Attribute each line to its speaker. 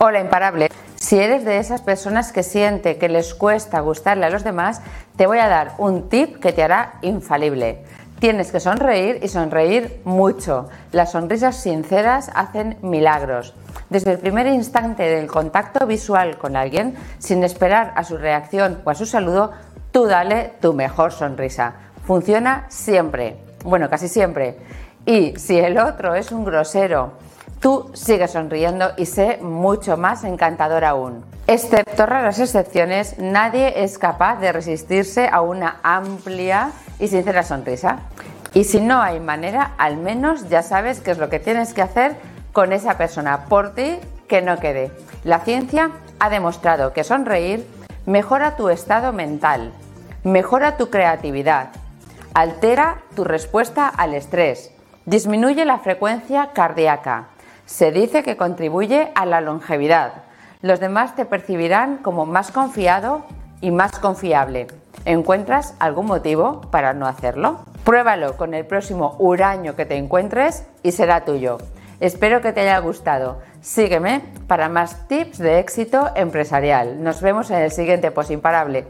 Speaker 1: Hola imparable. Si eres de esas personas que siente que les cuesta gustarle a los demás, te voy a dar un tip que te hará infalible. Tienes que sonreír y sonreír mucho. Las sonrisas sinceras hacen milagros. Desde el primer instante del contacto visual con alguien, sin esperar a su reacción o a su saludo, tú dale tu mejor sonrisa. Funciona siempre. Bueno, casi siempre. Y si el otro es un grosero, Tú sigues sonriendo y sé mucho más encantador aún. Excepto raras excepciones, nadie es capaz de resistirse a una amplia y sincera sonrisa. Y si no hay manera, al menos ya sabes qué es lo que tienes que hacer con esa persona por ti que no quede. La ciencia ha demostrado que sonreír mejora tu estado mental, mejora tu creatividad, altera tu respuesta al estrés, disminuye la frecuencia cardíaca, se dice que contribuye a la longevidad. Los demás te percibirán como más confiado y más confiable. ¿Encuentras algún motivo para no hacerlo? Pruébalo con el próximo huraño que te encuentres y será tuyo. Espero que te haya gustado. Sígueme para más tips de éxito empresarial. Nos vemos en el siguiente Post Imparable.